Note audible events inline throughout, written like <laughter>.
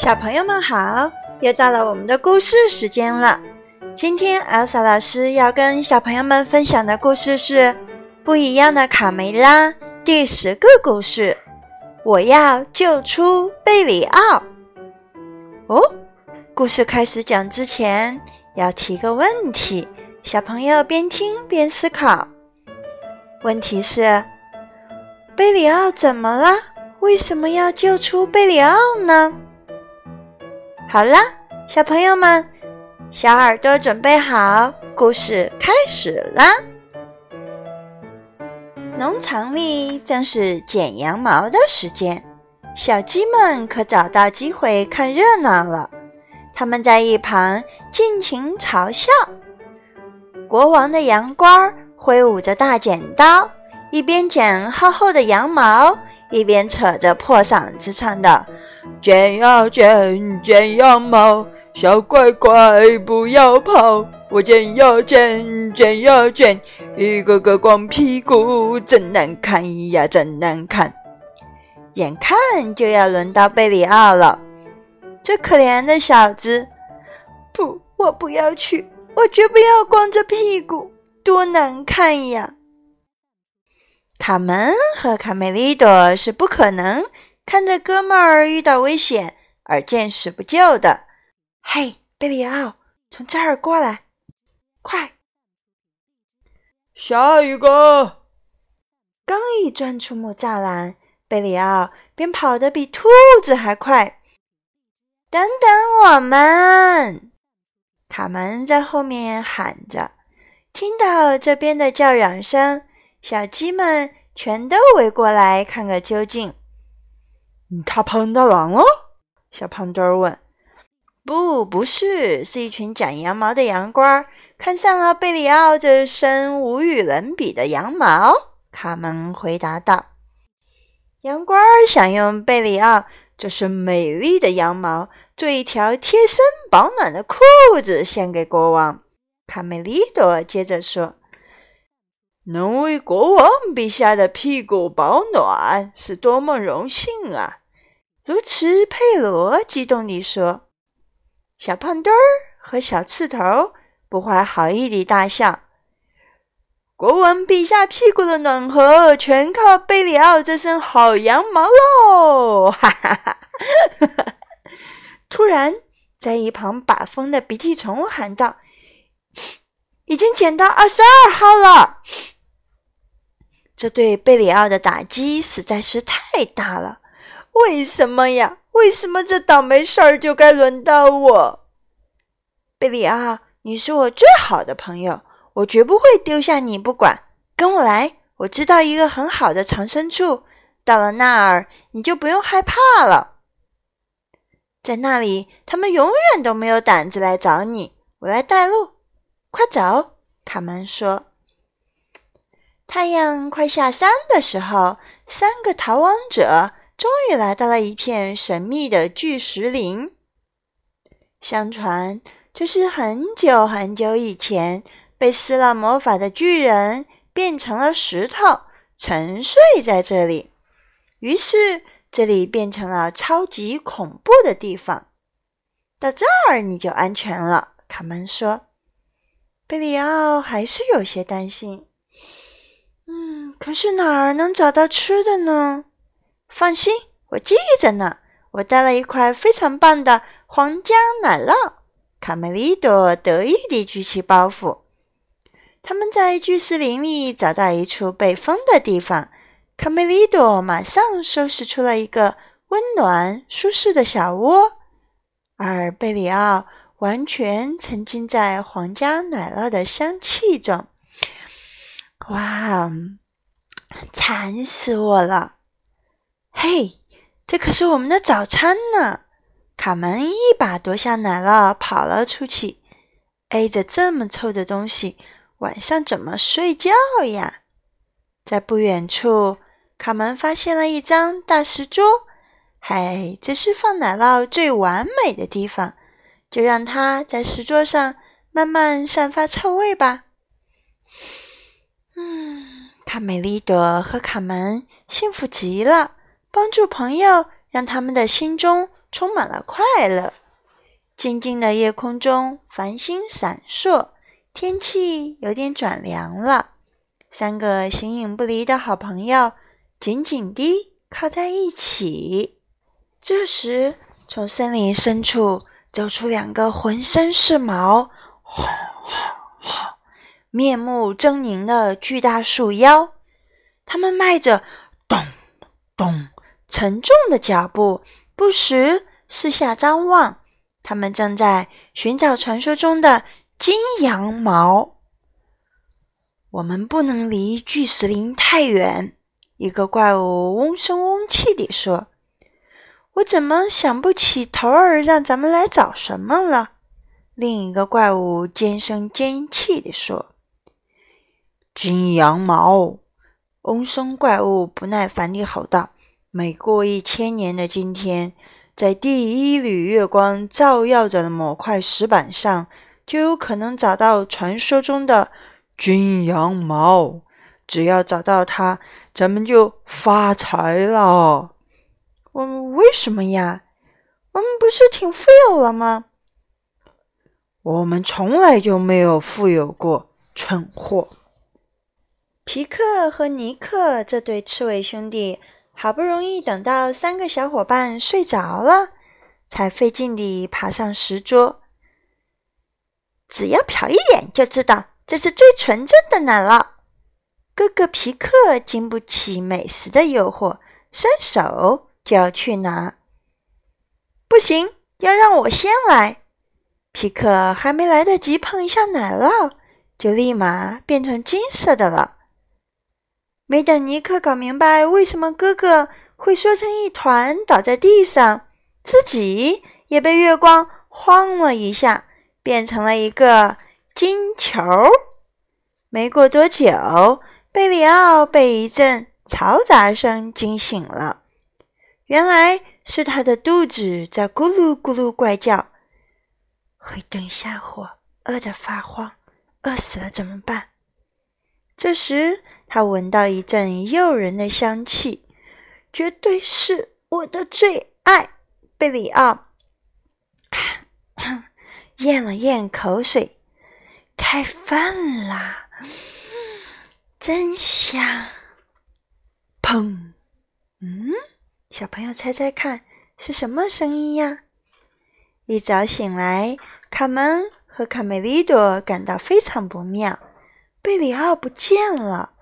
小朋友们好，又到了我们的故事时间了。今天艾莎老师要跟小朋友们分享的故事是《不一样的卡梅拉》第十个故事。我要救出贝里奥。哦，故事开始讲之前要提个问题，小朋友边听边思考。问题是：贝里奥怎么了？为什么要救出贝里奥呢？好啦，小朋友们，小耳朵准备好，故事开始啦！农场里正是剪羊毛的时间，小鸡们可找到机会看热闹了。他们在一旁尽情嘲笑。国王的羊倌挥舞着大剪刀，一边剪厚厚的羊毛，一边扯着破嗓子唱道。剪呀剪，剪羊毛，小乖乖不要跑。我剪呀剪，剪呀剪，一个个光屁股，真难看呀，真难看。眼看就要轮到贝里奥了，这可怜的小子，不，我不要去，我绝不要光着屁股，多难看呀！卡门和卡梅利多是不可能。看着哥们儿遇到危险而见死不救的，嘿，贝里奥，从这儿过来，快！下一个！刚一钻出木栅栏，贝里奥便跑得比兔子还快。等等我们！卡门在后面喊着。听到这边的叫嚷声，小鸡们全都围过来看个究竟。他碰到狼了？小胖墩儿问。“不，不是，是一群剪羊毛的羊倌看上了贝里奥这身无与伦比的羊毛。”卡门回答道。“羊倌想用贝里奥这身美丽的羊毛做一条贴身保暖的裤子献给国王。”卡梅利多接着说。能为国王陛下的屁股保暖，是多么荣幸啊！如此，佩罗激动地说：“小胖墩儿和小刺头不怀好意地大笑。国王陛下屁股的暖和，全靠贝里奥这身好羊毛喽！”哈哈哈！突然，在一旁把风的鼻涕虫喊道。已经捡到二十二号了，这对贝里奥的打击实在是太大了。为什么呀？为什么这倒霉事儿就该轮到我？贝里奥，你是我最好的朋友，我绝不会丢下你不管。跟我来，我知道一个很好的藏身处，到了那儿你就不用害怕了。在那里，他们永远都没有胆子来找你。我来带路。快走！卡门说。太阳快下山的时候，三个逃亡者终于来到了一片神秘的巨石林。相传，这是很久很久以前被施了魔法的巨人变成了石头，沉睡在这里。于是，这里变成了超级恐怖的地方。到这儿你就安全了，卡门说。贝里奥还是有些担心。嗯，可是哪儿能找到吃的呢？放心，我记着呢。我带了一块非常棒的皇家奶酪。卡梅利多得意地举起包袱。他们在巨石林里找到一处被封的地方。卡梅利多马上收拾出了一个温暖舒适的小窝，而贝里奥。完全沉浸在皇家奶酪的香气中，哇，馋死我了！嘿，这可是我们的早餐呢！卡门一把夺下奶酪，跑了出去。挨着这么臭的东西，晚上怎么睡觉呀？在不远处，卡门发现了一张大石桌。嗨，这是放奶酪最完美的地方。就让它在石桌上慢慢散发臭味吧。嗯，卡梅利多和卡门幸福极了，帮助朋友让他们的心中充满了快乐。静静的夜空中，繁星闪烁，天气有点转凉了。三个形影不离的好朋友紧紧地靠在一起。这时，从森林深处走出两个浑身是毛、<laughs> 面目狰狞的巨大树妖。他们迈着咚咚沉重的脚步，不时四下张望。他们正在寻找传说中的金羊毛。我们不能离巨石林太远。一个怪物嗡声嗡气地说：“我怎么想不起头儿让咱们来找什么了？”另一个怪物尖声尖气地说：“金羊毛。”嗡声怪物不耐烦地吼道：“每过一千年的今天，在第一缕月光照耀着的某块石板上，就有可能找到传说中的金羊毛。只要找到它，咱们就发财了。”“我们为什么呀？我们不是挺富有了吗？”“我们从来就没有富有过，蠢货。”皮克和尼克这对刺猬兄弟好不容易等到三个小伙伴睡着了，才费劲地爬上石桌。只要瞟一眼就知道这是最纯正的奶酪。哥哥皮克经不起美食的诱惑，伸手就要去拿。不行，要让我先来。皮克还没来得及碰一下奶酪，就立马变成金色的了。没等尼克搞明白为什么哥哥会缩成一团倒在地上，自己也被月光晃了一下，变成了一个金球。没过多久，贝里奥被一阵嘈杂声惊醒了，原来是他的肚子在咕噜咕噜怪叫。黑灯瞎火，饿得发慌，饿死了怎么办？这时。他闻到一阵诱人的香气，绝对是我的最爱。贝里奥 <coughs> 咽了咽口水，开饭啦，真香！砰！嗯，小朋友猜猜看是什么声音呀？一早醒来，卡门和卡梅利多感到非常不妙，贝里奥不见了。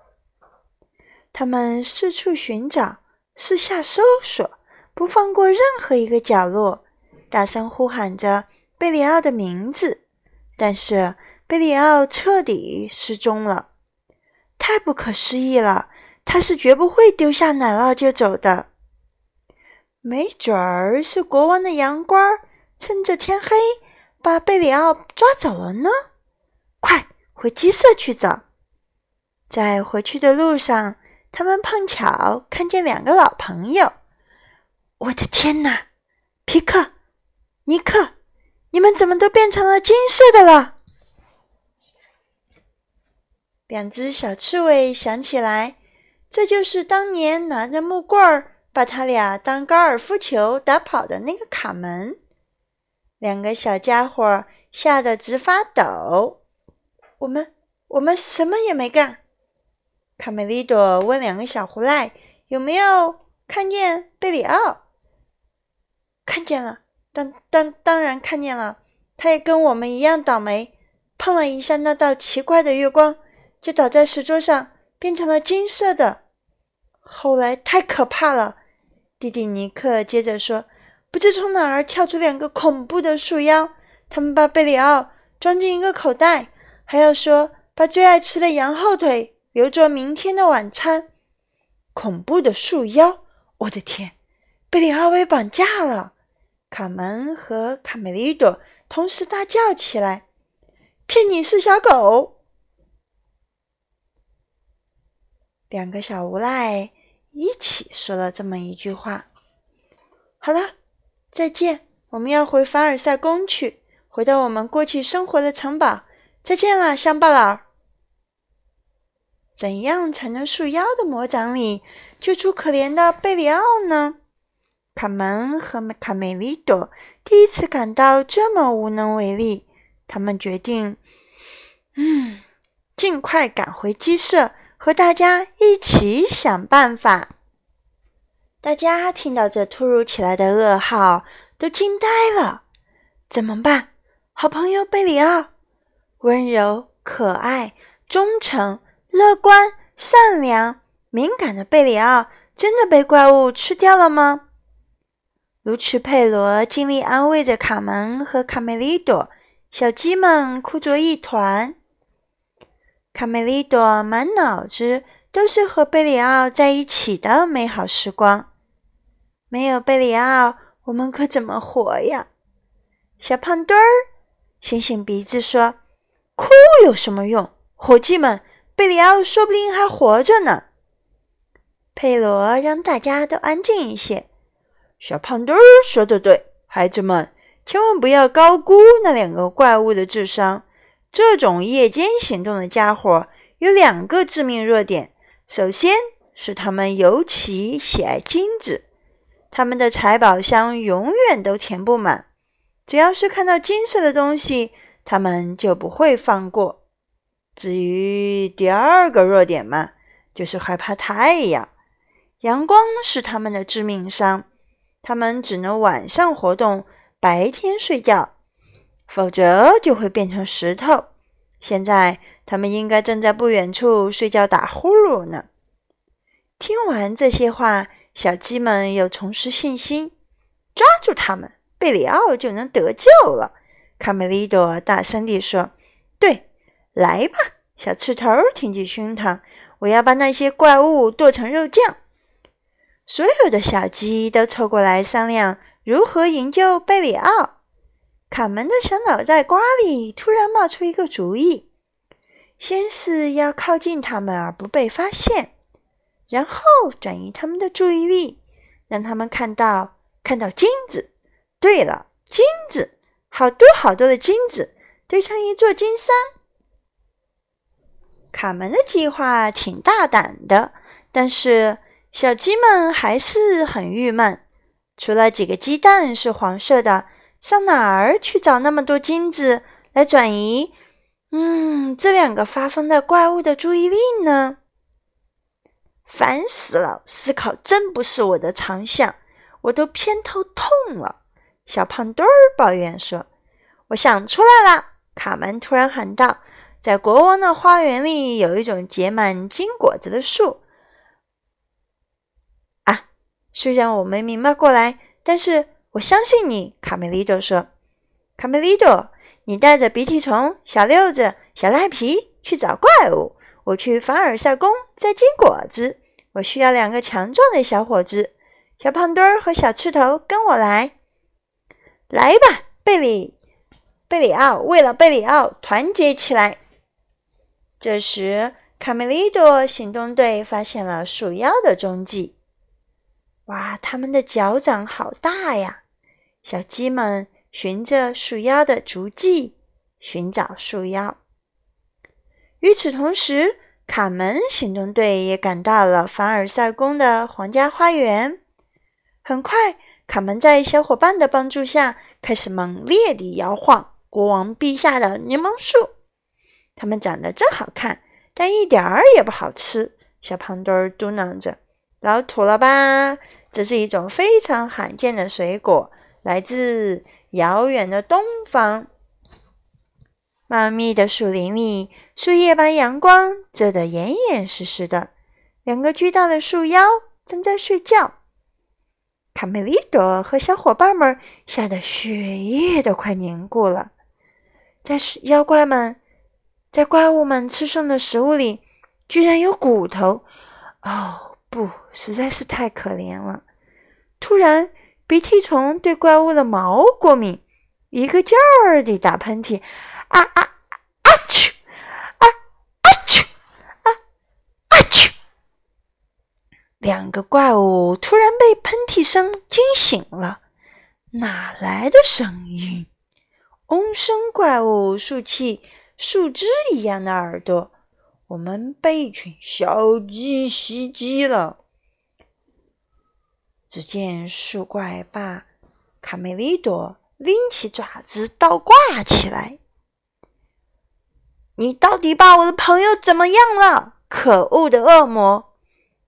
他们四处寻找，四下搜索，不放过任何一个角落，大声呼喊着贝里奥的名字。但是贝里奥彻底失踪了，太不可思议了！他是绝不会丢下奶酪就走的。没准儿是国王的羊倌趁着天黑把贝里奥抓走了呢。快回鸡舍去找！在回去的路上。他们碰巧看见两个老朋友。我的天哪，皮克、尼克，你们怎么都变成了金色的了？两只小刺猬想起来，这就是当年拿着木棍儿把他俩当高尔夫球打跑的那个卡门。两个小家伙吓得直发抖。我们，我们什么也没干。卡梅利多问两个小胡赖有没有看见贝里奥？看见了，当当当然看见了。他也跟我们一样倒霉，碰了一下那道奇怪的月光，就倒在石桌上，变成了金色的。后来太可怕了。弟弟尼克接着说：“不知从哪儿跳出两个恐怖的树妖，他们把贝里奥装进一个口袋，还要说把最爱吃的羊后腿。”留着明天的晚餐。恐怖的树妖！我的天，贝里奥被绑架了！卡门和卡梅利多同时大叫起来：“骗你是小狗！”两个小无赖一起说了这么一句话。好了，再见！我们要回凡尔赛宫去，回到我们过去生活的城堡。再见了，乡巴佬！怎样才能树妖的魔掌里救出可怜的贝里奥呢？卡门和卡梅利多第一次感到这么无能为力，他们决定，嗯，尽快赶回鸡舍，和大家一起想办法。大家听到这突如其来的噩耗，都惊呆了。怎么办？好朋友贝里奥，温柔、可爱、忠诚、乐观、善良、敏感的贝里奥，真的被怪物吃掉了吗？卢奇佩罗尽力安慰着卡门和卡梅利多，小鸡们哭作一团。卡梅利多满脑子都是和贝里奥在一起的美好时光。没有贝里奥，我们可怎么活呀？小胖墩儿醒醒鼻子说：“哭有什么用？伙计们，贝里奥说不定还活着呢。”佩罗让大家都安静一些。小胖墩儿说的对，孩子们千万不要高估那两个怪物的智商。这种夜间行动的家伙有两个致命弱点：首先是他们尤其喜爱金子，他们的财宝箱永远都填不满。只要是看到金色的东西，他们就不会放过。至于第二个弱点嘛，就是害怕太阳，阳光是他们的致命伤。他们只能晚上活动，白天睡觉，否则就会变成石头。现在他们应该正在不远处睡觉打呼噜呢。听完这些话，小鸡们又重拾信心。抓住他们，贝里奥就能得救了。卡梅利多大声地说：“对，来吧，小刺头，挺起胸膛，我要把那些怪物剁成肉酱。”所有的小鸡都凑过来商量如何营救贝里奥。卡门的小脑袋瓜里突然冒出一个主意：先是要靠近他们而不被发现，然后转移他们的注意力，让他们看到看到金子。对了，金子，好多好多的金子堆成一座金山。卡门的计划挺大胆的，但是。小鸡们还是很郁闷，除了几个鸡蛋是黄色的，上哪儿去找那么多金子来转移？嗯，这两个发疯的怪物的注意力呢？烦死了！思考真不是我的长项，我都偏头痛了。小胖墩儿抱怨说：“我想出来了！”卡门突然喊道：“在国王的花园里有一种结满金果子的树。”啊虽然我没明白过来，但是我相信你。”卡梅利多说。“卡梅利多，你带着鼻涕虫、小六子、小赖皮去找怪物，我去凡尔赛宫摘金果子。我需要两个强壮的小伙子，小胖墩儿和小刺头，跟我来。来吧，贝里，贝里奥，为了贝里奥，团结起来！”这时，卡梅利多行动队发现了鼠妖的踪迹。哇，它们的脚掌好大呀！小鸡们循着树妖的足迹寻找树妖。与此同时，卡门行动队也赶到了凡尔赛宫的皇家花园。很快，卡门在小伙伴的帮助下开始猛烈地摇晃国王陛下的柠檬树。它们长得真好看，但一点儿也不好吃。小胖墩儿嘟囔着：“老土了吧？”这是一种非常罕见的水果，来自遥远的东方。茂密的树林里，树叶把阳光遮得严严实实的。两个巨大的树妖正在睡觉。卡梅利多和小伙伴们吓得血液都快凝固了。在妖怪们，在怪物们吃剩的食物里，居然有骨头！哦。不，实在是太可怜了。突然，鼻涕虫对怪物的毛过敏，一个劲儿地打喷嚏，啊啊啊！嚏！啊啊嚏！啊啊嚏！两个怪物突然被喷嚏声惊醒了，哪来的声音？嗡声怪物竖起树枝一样的耳朵。我们被一群小鸡袭击了！只见树怪把卡梅利多拎起爪子倒挂起来。你到底把我的朋友怎么样了？可恶的恶魔！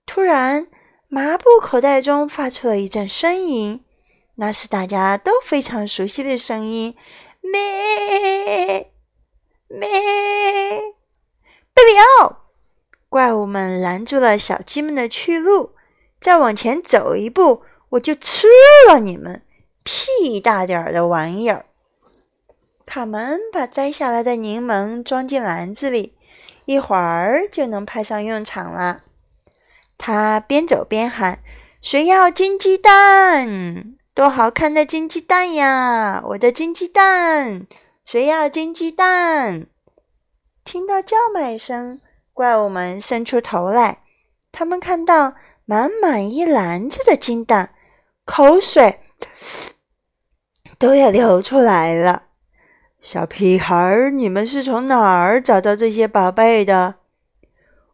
突然，麻布口袋中发出了一阵呻吟，那是大家都非常熟悉的声音：咩咩！贝里奥！怪物们拦住了小鸡们的去路，再往前走一步，我就吃了你们！屁大点儿的玩意儿！卡门把摘下来的柠檬装进篮子里，一会儿就能派上用场了。他边走边喊：“谁要金鸡蛋？多好看的金鸡蛋呀！我的金鸡蛋！谁要金鸡蛋？”听到叫卖声，怪物们伸出头来，他们看到满满一篮子的金蛋，口水都要流出来了。小屁孩儿，你们是从哪儿找到这些宝贝的？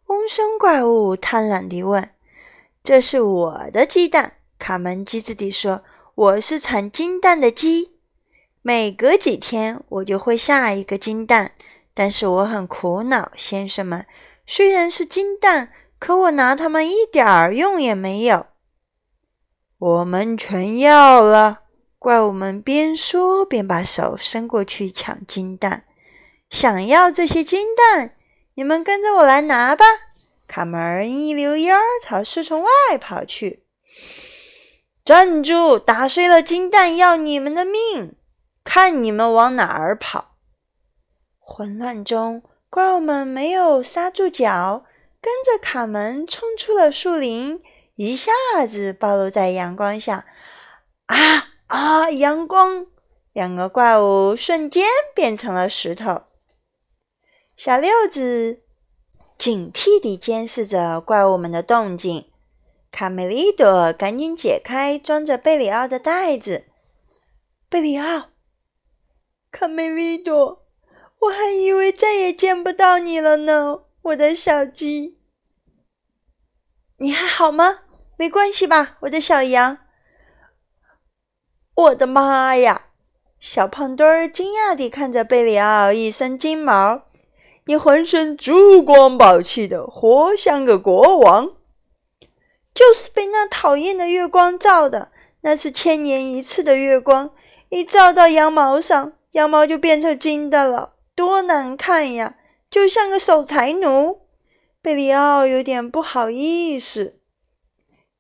嗡声怪物贪婪地问。“这是我的鸡蛋。”卡门机智地说，“我是产金蛋的鸡，每隔几天我就会下一个金蛋。但是我很苦恼，先生们，虽然是金蛋，可我拿它们一点儿用也没有。我们全要了。”怪物们边说边把手伸过去抢金蛋，想要这些金蛋，你们跟着我来拿吧！卡门一溜烟儿朝树丛外跑去。站住！打碎了金蛋要你们的命！看你们往哪儿跑！混乱中，怪物们没有刹住脚，跟着卡门冲出了树林，一下子暴露在阳光下。啊！啊！阳光，两个怪物瞬间变成了石头。小六子警惕地监视着怪物们的动静。卡梅利多赶紧解开装着贝里奥的袋子。贝里奥，卡梅利多，我还以为再也见不到你了呢，我的小鸡。你还好吗？没关系吧，我的小羊。我的妈呀！小胖墩儿惊讶地看着贝里奥一身金毛，你浑身珠光宝气的，活像个国王。就是被那讨厌的月光照的，那是千年一次的月光，一照到羊毛上，羊毛就变成金的了，多难看呀！就像个守财奴。贝里奥有点不好意思。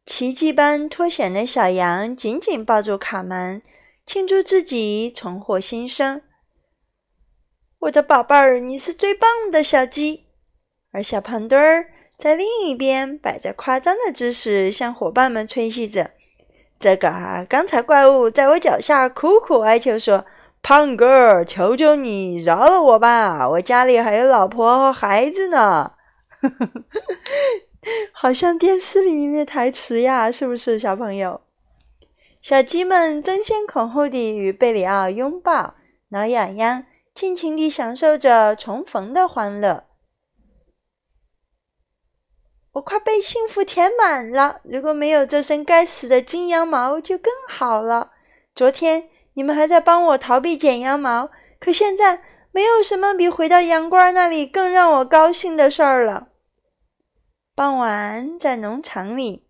奇迹般脱险的小羊紧紧抱住卡门，庆祝自己重获新生。我的宝贝儿，你是最棒的小鸡。而小胖墩儿在另一边摆着夸张的姿势，向伙伴们吹嘘着：“这个啊，刚才怪物在我脚下苦苦哀求说：‘胖哥，求求你饶了我吧，我家里还有老婆和孩子呢。<laughs> ’”好像电视里面的台词呀，是不是小朋友？小鸡们争先恐后地与贝里奥拥抱、挠痒痒，尽情地享受着重逢的欢乐。我快被幸福填满了，如果没有这身该死的金羊毛，就更好了。昨天你们还在帮我逃避剪羊毛，可现在没有什么比回到羊倌那里更让我高兴的事儿了。傍晚，在农场里，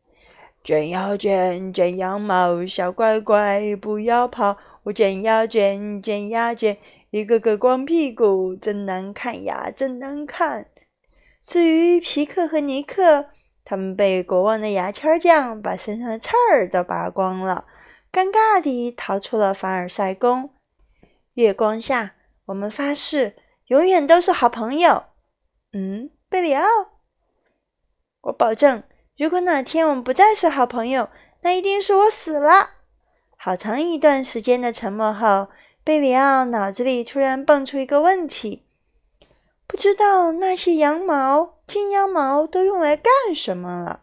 卷呀卷，卷羊毛，小乖乖不要跑。我卷呀卷，卷呀卷，一个个光屁股，真难看呀，真难看。至于皮克和尼克，他们被国王的牙签匠把身上的刺儿都拔光了，尴尬地逃出了凡尔赛宫。月光下，我们发誓永远都是好朋友。嗯，贝里奥。我保证，如果哪天我们不再是好朋友，那一定是我死了。好长一段时间的沉默后，贝里奥脑子里突然蹦出一个问题：不知道那些羊毛、金羊毛都用来干什么了？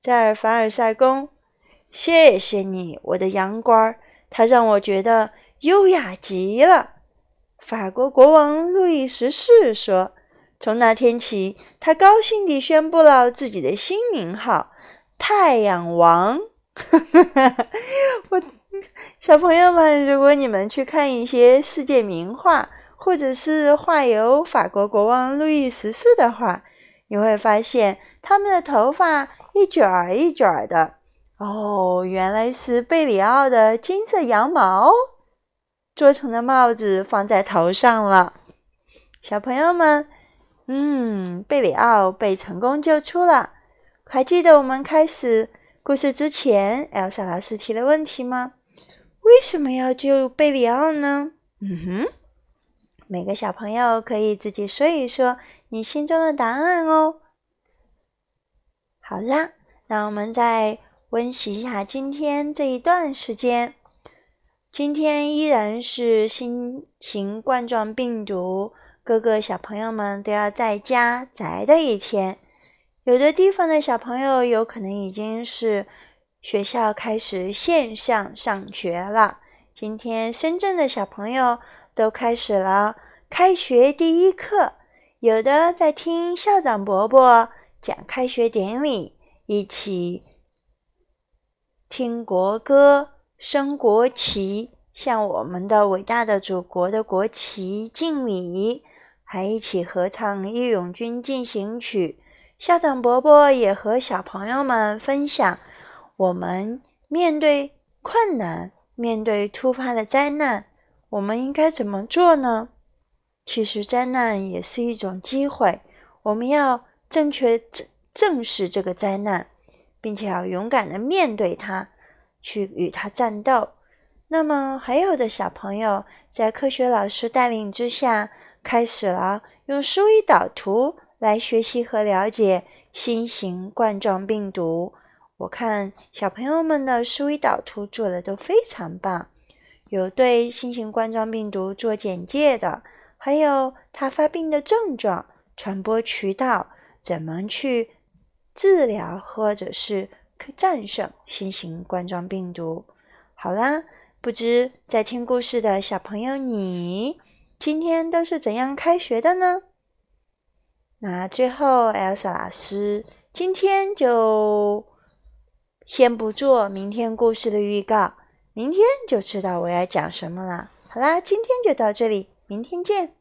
在凡尔赛宫，谢谢你，我的羊倌，它让我觉得优雅极了。法国国王路易十四说。从那天起，他高兴地宣布了自己的新名号——太阳王。<laughs> 我小朋友们，如果你们去看一些世界名画，或者是画有法国国王路易十四的画，你会发现他们的头发一卷儿一卷儿的。哦，原来是贝里奥的金色羊毛做成的帽子放在头上了。小朋友们，嗯，贝里奥被成功救出了。还记得我们开始故事之前艾莎老师提的问题吗？为什么要救贝里奥呢？嗯哼，每个小朋友可以自己说一说你心中的答案哦。好啦，那我们再温习一下今天这一段时间。今天依然是新型冠状病毒。各个小朋友们都要在家宅的一天，有的地方的小朋友有可能已经是学校开始线上上学了。今天深圳的小朋友都开始了开学第一课，有的在听校长伯伯讲开学典礼，一起听国歌、升国旗，向我们的伟大的祖国的国旗敬礼。还一起合唱《义勇军进行曲》，校长伯伯也和小朋友们分享：我们面对困难、面对突发的灾难，我们应该怎么做呢？其实，灾难也是一种机会，我们要正确正正视这个灾难，并且要勇敢的面对它，去与它战斗。那么，还有的小朋友在科学老师带领之下。开始了用书一导图来学习和了解新型冠状病毒。我看小朋友们的书一导图做的都非常棒，有对新型冠状病毒做简介的，还有它发病的症状、传播渠道、怎么去治疗或者是战胜新型冠状病毒。好啦，不知在听故事的小朋友你。今天都是怎样开学的呢？那最后，Elsa 老师今天就先不做明天故事的预告，明天就知道我要讲什么了。好啦，今天就到这里，明天见。